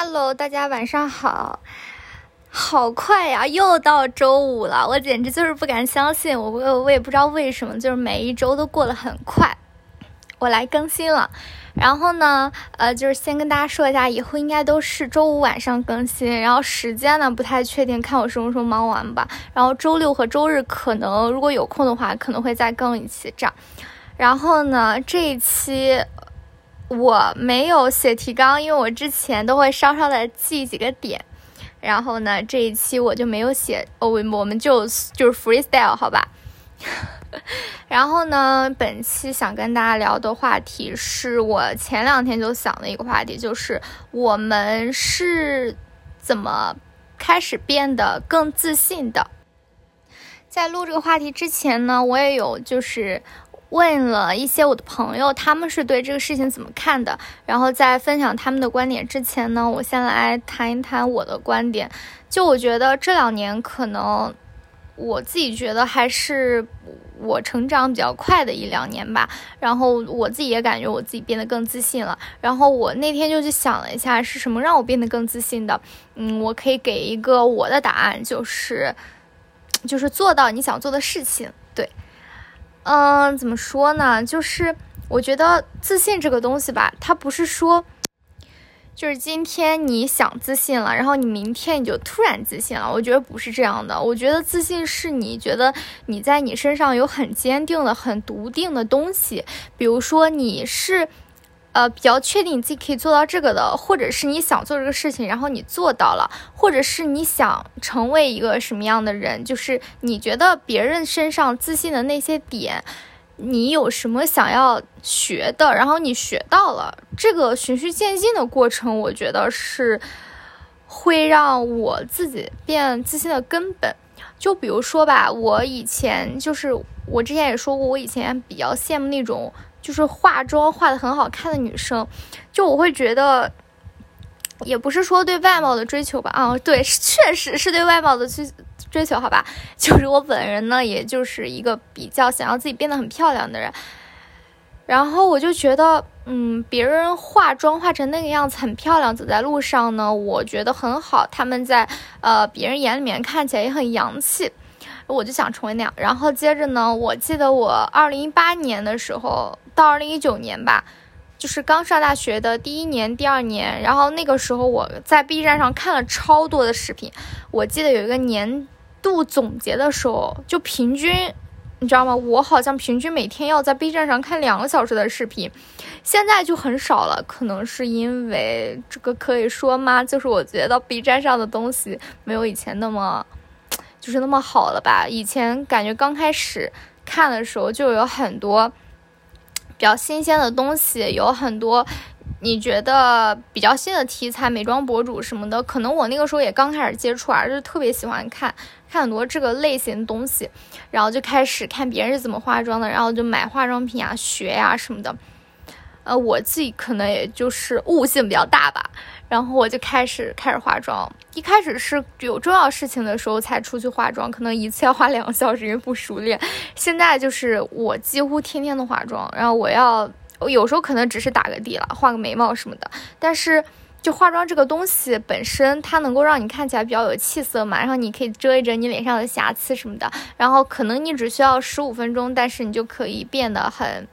Hello，大家晚上好，好快呀，又到周五了，我简直就是不敢相信，我我我也不知道为什么，就是每一周都过得很快。我来更新了，然后呢，呃，就是先跟大家说一下，以后应该都是周五晚上更新，然后时间呢不太确定，看我什么时候忙完吧。然后周六和周日可能如果有空的话，可能会再更一期这样。然后呢，这一期。我没有写提纲，因为我之前都会稍稍的记几个点，然后呢，这一期我就没有写，哦，我们就就是 freestyle 好吧。然后呢，本期想跟大家聊的话题是我前两天就想的一个话题，就是我们是怎么开始变得更自信的。在录这个话题之前呢，我也有就是。问了一些我的朋友，他们是对这个事情怎么看的？然后在分享他们的观点之前呢，我先来谈一谈我的观点。就我觉得这两年可能我自己觉得还是我成长比较快的一两年吧。然后我自己也感觉我自己变得更自信了。然后我那天就去想了一下，是什么让我变得更自信的？嗯，我可以给一个我的答案，就是就是做到你想做的事情。对。嗯，怎么说呢？就是我觉得自信这个东西吧，它不是说，就是今天你想自信了，然后你明天你就突然自信了。我觉得不是这样的。我觉得自信是你觉得你在你身上有很坚定的、很笃定的东西，比如说你是。呃，比较确定你自己可以做到这个的，或者是你想做这个事情，然后你做到了，或者是你想成为一个什么样的人，就是你觉得别人身上自信的那些点，你有什么想要学的，然后你学到了，这个循序渐进的过程，我觉得是会让我自己变自信的根本。就比如说吧，我以前就是我之前也说过，我以前比较羡慕那种。就是化妆化的很好看的女生，就我会觉得，也不是说对外貌的追求吧，啊，对，确实是对外貌的追追求，好吧，就是我本人呢，也就是一个比较想要自己变得很漂亮的人，然后我就觉得，嗯，别人化妆化成那个样子很漂亮，走在路上呢，我觉得很好，他们在呃别人眼里面看起来也很洋气。我就想成为那样，然后接着呢，我记得我二零一八年的时候到二零一九年吧，就是刚上大学的第一年、第二年，然后那个时候我在 B 站上看了超多的视频。我记得有一个年度总结的时候，就平均，你知道吗？我好像平均每天要在 B 站上看两个小时的视频，现在就很少了。可能是因为这个可以说吗？就是我觉得 B 站上的东西没有以前那么。就是那么好了吧？以前感觉刚开始看的时候就有很多比较新鲜的东西，有很多你觉得比较新的题材，美妆博主什么的。可能我那个时候也刚开始接触啊，就特别喜欢看看很多这个类型的东西，然后就开始看别人是怎么化妆的，然后就买化妆品啊、学呀什么的。呃，我自己可能也就是悟性比较大吧。然后我就开始开始化妆，一开始是有重要事情的时候才出去化妆，可能一次要花两个小时，因为不熟练。现在就是我几乎天天都化妆，然后我要有时候可能只是打个底了，画个眉毛什么的。但是就化妆这个东西本身，它能够让你看起来比较有气色嘛，然后你可以遮一遮你脸上的瑕疵什么的。然后可能你只需要十五分钟，但是你就可以变得很。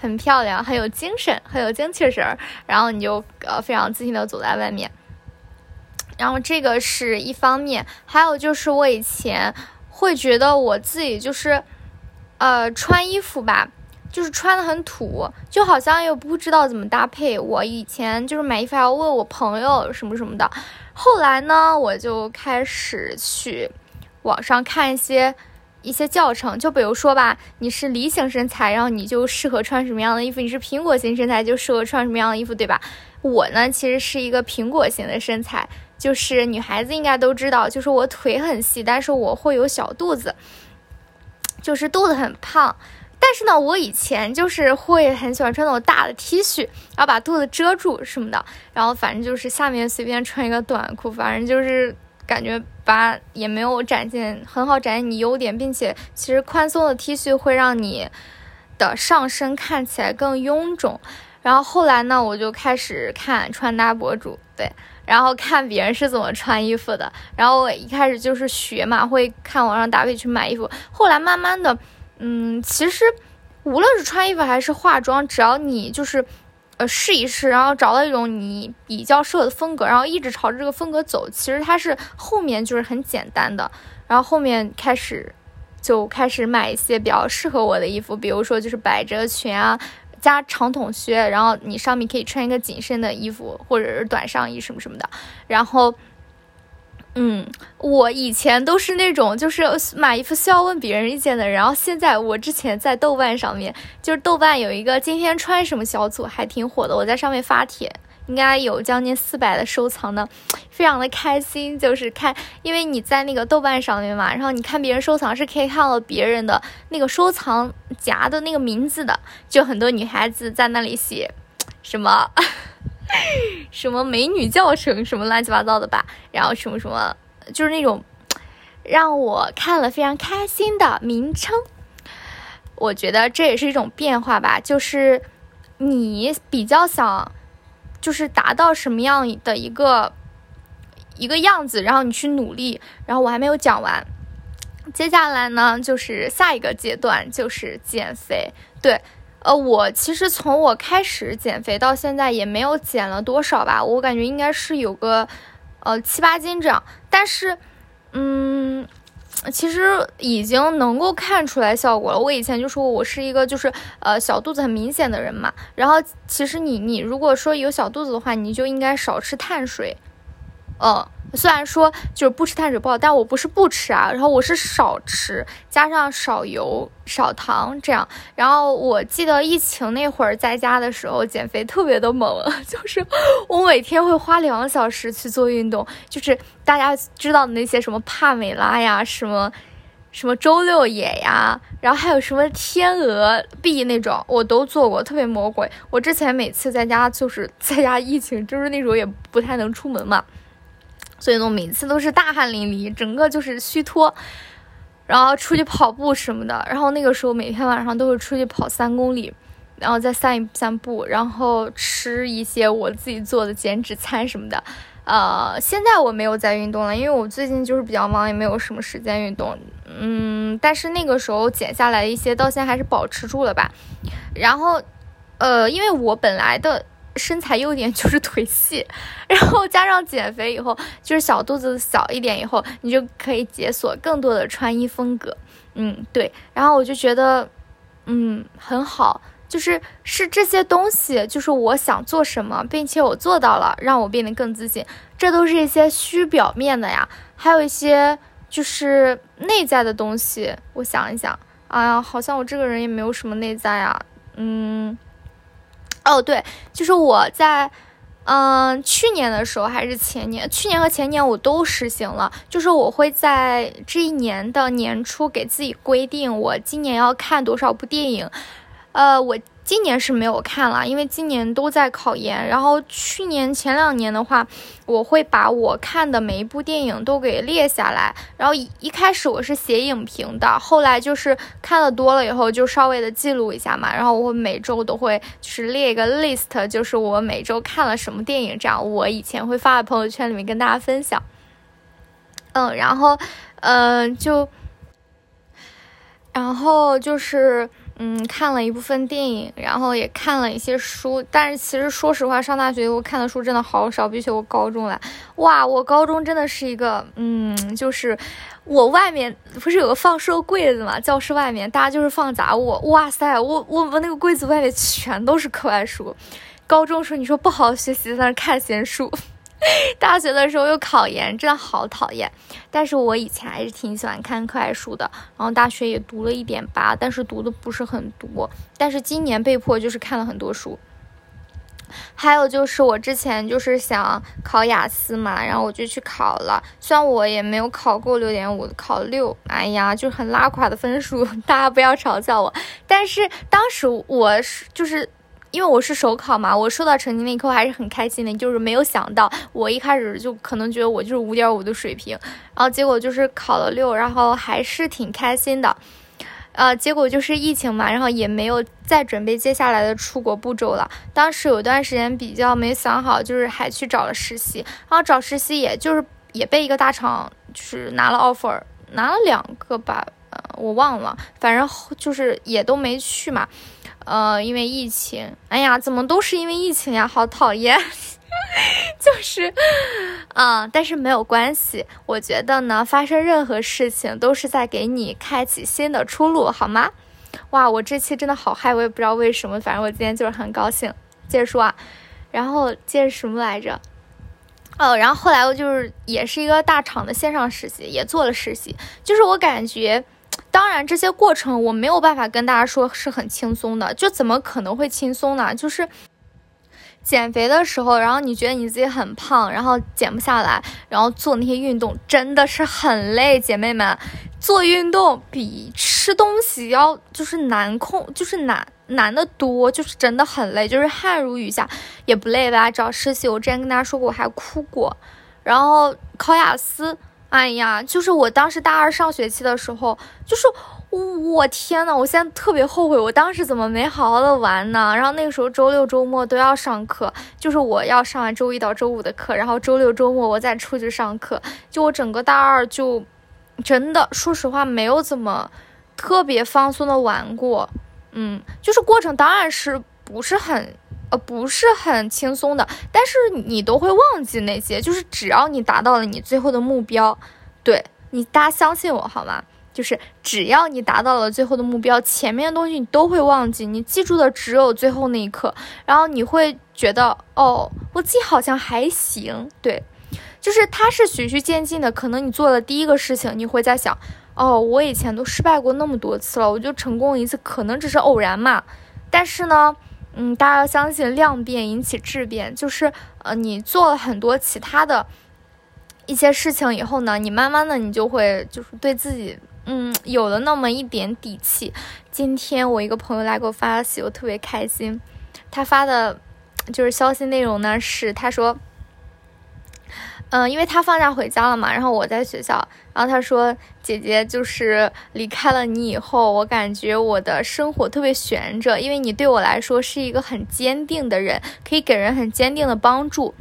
很漂亮，很有精神，很有精气神儿，然后你就呃非常自信的走在外面。然后这个是一方面，还有就是我以前会觉得我自己就是，呃穿衣服吧，就是穿的很土，就好像又不知道怎么搭配。我以前就是买衣服还要问我朋友什么什么的。后来呢，我就开始去网上看一些。一些教程，就比如说吧，你是梨形身材，然后你就适合穿什么样的衣服；你是苹果型身材，就适合穿什么样的衣服，对吧？我呢，其实是一个苹果型的身材，就是女孩子应该都知道，就是我腿很细，但是我会有小肚子，就是肚子很胖。但是呢，我以前就是会很喜欢穿那种大的 T 恤，然后把肚子遮住什么的，然后反正就是下面随便穿一个短裤，反正就是。感觉把也没有展现很好展现你优点，并且其实宽松的 T 恤会让你的上身看起来更臃肿。然后后来呢，我就开始看穿搭博主，对，然后看别人是怎么穿衣服的。然后我一开始就是学嘛，会看网上搭配去买衣服。后来慢慢的，嗯，其实无论是穿衣服还是化妆，只要你就是。呃，试一试，然后找到一种你比较适合的风格，然后一直朝着这个风格走。其实它是后面就是很简单的，然后后面开始就开始买一些比较适合我的衣服，比如说就是百褶裙啊，加长筒靴，然后你上面可以穿一个紧身的衣服或者是短上衣什么什么的，然后。嗯，我以前都是那种就是买衣服需要问别人意见的人，然后现在我之前在豆瓣上面，就是豆瓣有一个今天穿什么小组还挺火的，我在上面发帖，应该有将近四百的收藏呢，非常的开心。就是看，因为你在那个豆瓣上面嘛，然后你看别人收藏是可以看到别人的那个收藏夹的那个名字的，就很多女孩子在那里写什么。什么美女教程，什么乱七八糟的吧，然后什么什么，就是那种让我看了非常开心的名称。我觉得这也是一种变化吧，就是你比较想，就是达到什么样的一个一个样子，然后你去努力。然后我还没有讲完，接下来呢，就是下一个阶段就是减肥，对。呃，我其实从我开始减肥到现在也没有减了多少吧，我感觉应该是有个，呃七八斤这样。但是，嗯，其实已经能够看出来效果了。我以前就说我是一个就是呃小肚子很明显的人嘛。然后，其实你你如果说有小肚子的话，你就应该少吃碳水，嗯。虽然说就是不吃碳水不好，但我不是不吃啊，然后我是少吃，加上少油少糖这样。然后我记得疫情那会儿在家的时候减肥特别的猛，就是我每天会花两个小时去做运动，就是大家知道的那些什么帕梅拉呀，什么什么周六野呀，然后还有什么天鹅臂那种，我都做过，特别魔鬼。我之前每次在家就是在家疫情，就是那时候也不太能出门嘛。所以呢，每次都是大汗淋漓，整个就是虚脱，然后出去跑步什么的。然后那个时候每天晚上都会出去跑三公里，然后再散一散步，然后吃一些我自己做的减脂餐什么的。呃，现在我没有在运动了，因为我最近就是比较忙，也没有什么时间运动。嗯，但是那个时候减下来一些，到现在还是保持住了吧。然后，呃，因为我本来的。身材优点就是腿细，然后加上减肥以后，就是小肚子小一点以后，你就可以解锁更多的穿衣风格。嗯，对。然后我就觉得，嗯，很好，就是是这些东西，就是我想做什么，并且我做到了，让我变得更自信。这都是一些虚表面的呀，还有一些就是内在的东西。我想一想，哎呀，好像我这个人也没有什么内在啊，嗯。哦，对，就是我在，嗯，去年的时候还是前年，去年和前年我都实行了，就是我会在这一年的年初给自己规定，我今年要看多少部电影，呃，我。今年是没有看了，因为今年都在考研。然后去年前两年的话，我会把我看的每一部电影都给列下来。然后一一开始我是写影评的，后来就是看的多了以后，就稍微的记录一下嘛。然后我会每周都会就是列一个 list，就是我每周看了什么电影，这样我以前会发在朋友圈里面跟大家分享。嗯，然后，嗯，就，然后就是。嗯，看了一部分电影，然后也看了一些书，但是其实说实话，上大学我看的书真的好少，比起我高中来，哇，我高中真的是一个，嗯，就是我外面不是有个放书柜子嘛，教室外面大家就是放杂物，哇塞，我我们那个柜子外面全都是课外书，高中时候你说不好好学习在那看闲书。大学的时候又考研，真的好讨厌。但是我以前还是挺喜欢看课外书的，然后大学也读了一点吧，但是读的不是很多。但是今年被迫就是看了很多书。还有就是我之前就是想考雅思嘛，然后我就去考了，虽然我也没有考够六点五，考六，哎呀，就很拉垮的分数，大家不要嘲笑我。但是当时我是就是。因为我是首考嘛，我收到成绩那一刻还是很开心的，就是没有想到我一开始就可能觉得我就是五点五的水平，然后结果就是考了六，然后还是挺开心的。呃，结果就是疫情嘛，然后也没有再准备接下来的出国步骤了。当时有一段时间比较没想好，就是还去找了实习，然后找实习也就是也被一个大厂就是拿了 offer，拿了两个吧，呃，我忘了，反正就是也都没去嘛。呃，因为疫情，哎呀，怎么都是因为疫情呀，好讨厌。就是，啊，但是没有关系。我觉得呢，发生任何事情都是在给你开启新的出路，好吗？哇，我这期真的好嗨，我也不知道为什么，反正我今天就是很高兴。接着说啊，然后接着什么来着？哦，然后后来我就是也是一个大厂的线上实习，也做了实习。就是我感觉，当然这些过程我没有办法跟大家说是很轻松的，就怎么可能会轻松呢？就是。减肥的时候，然后你觉得你自己很胖，然后减不下来，然后做那些运动真的是很累，姐妹们，做运动比吃东西要就是难控，就是难难的多，就是真的很累，就是汗如雨下也不累吧？找实习，我之前跟大家说过，我还哭过，然后考雅思，哎呀，就是我当时大二上学期的时候，就是。我天呐，我现在特别后悔，我当时怎么没好好的玩呢？然后那个时候周六周末都要上课，就是我要上完周一到周五的课，然后周六周末我再出去上课。就我整个大二就，真的说实话没有怎么特别放松的玩过。嗯，就是过程当然是不是很呃不是很轻松的，但是你都会忘记那些，就是只要你达到了你最后的目标，对你大家相信我好吗？就是只要你达到了最后的目标，前面的东西你都会忘记，你记住的只有最后那一刻，然后你会觉得哦，我自己好像还行，对，就是它是循序渐进的。可能你做了第一个事情，你会在想，哦，我以前都失败过那么多次了，我就成功一次，可能只是偶然嘛。但是呢，嗯，大家要相信量变引起质变，就是呃，你做了很多其他的一些事情以后呢，你慢慢的你就会就是对自己。嗯，有了那么一点底气。今天我一个朋友来给我发消息，我特别开心。他发的，就是消息内容呢是，他说，嗯，因为他放假回家了嘛，然后我在学校，然后他说，姐姐就是离开了你以后，我感觉我的生活特别悬着，因为你对我来说是一个很坚定的人，可以给人很坚定的帮助。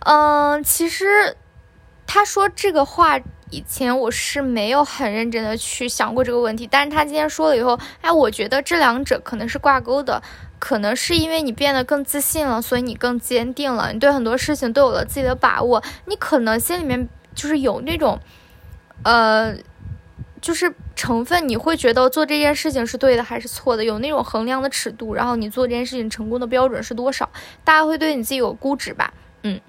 嗯，其实他说这个话。以前我是没有很认真的去想过这个问题，但是他今天说了以后，哎，我觉得这两者可能是挂钩的，可能是因为你变得更自信了，所以你更坚定了，你对很多事情都有了自己的把握，你可能心里面就是有那种，呃，就是成分，你会觉得做这件事情是对的还是错的，有那种衡量的尺度，然后你做这件事情成功的标准是多少，大家会对你自己有估值吧，嗯。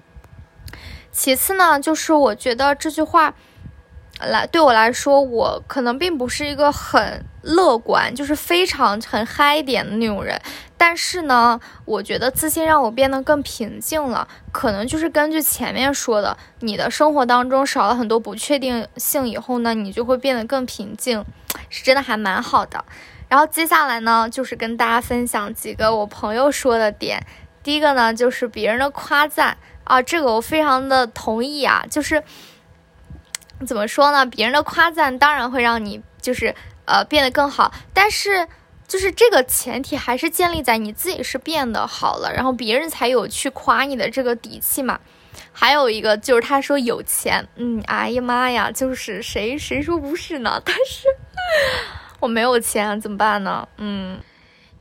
其次呢，就是我觉得这句话。来，对我来说，我可能并不是一个很乐观，就是非常很嗨一点的那种人。但是呢，我觉得自信让我变得更平静了。可能就是根据前面说的，你的生活当中少了很多不确定性以后呢，你就会变得更平静，是真的还蛮好的。然后接下来呢，就是跟大家分享几个我朋友说的点。第一个呢，就是别人的夸赞啊，这个我非常的同意啊，就是。怎么说呢？别人的夸赞当然会让你就是呃变得更好，但是就是这个前提还是建立在你自己是变得好了，然后别人才有去夸你的这个底气嘛。还有一个就是他说有钱，嗯，哎呀妈呀，就是谁谁说不是呢？但是我没有钱怎么办呢？嗯，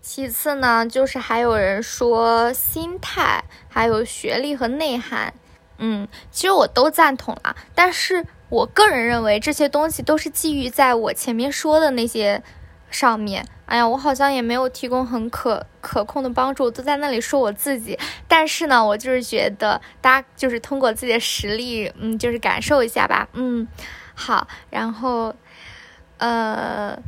其次呢，就是还有人说心态，还有学历和内涵，嗯，其实我都赞同啊，但是。我个人认为这些东西都是基于在我前面说的那些上面。哎呀，我好像也没有提供很可可控的帮助，都在那里说我自己。但是呢，我就是觉得大家就是通过自己的实力，嗯，就是感受一下吧。嗯，好。然后，呃，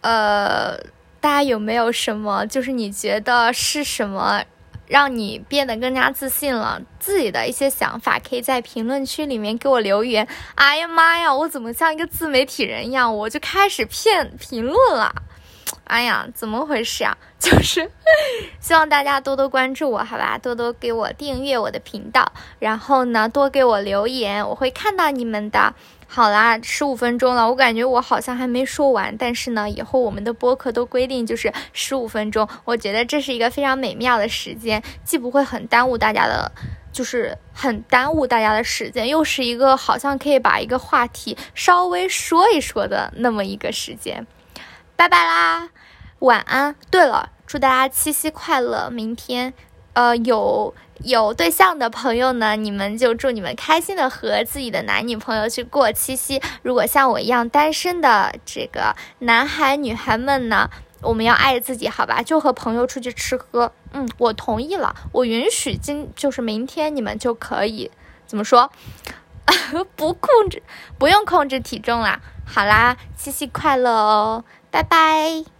呃，大家有没有什么？就是你觉得是什么？让你变得更加自信了，自己的一些想法可以在评论区里面给我留言。哎呀妈呀，我怎么像一个自媒体人一样，我就开始骗评论了？哎呀，怎么回事啊？就是希望大家多多关注我，好吧？多多给我订阅我的频道，然后呢，多给我留言，我会看到你们的。好啦，十五分钟了，我感觉我好像还没说完。但是呢，以后我们的播客都规定就是十五分钟，我觉得这是一个非常美妙的时间，既不会很耽误大家的，就是很耽误大家的时间，又是一个好像可以把一个话题稍微说一说的那么一个时间。拜拜啦，晚安。对了，祝大家七夕快乐！明天，呃，有。有对象的朋友呢，你们就祝你们开心的和自己的男女朋友去过七夕。如果像我一样单身的这个男孩女孩们呢，我们要爱自己，好吧？就和朋友出去吃喝。嗯，我同意了，我允许今就是明天你们就可以怎么说？不控制，不用控制体重啦。好啦，七夕快乐哦，拜拜。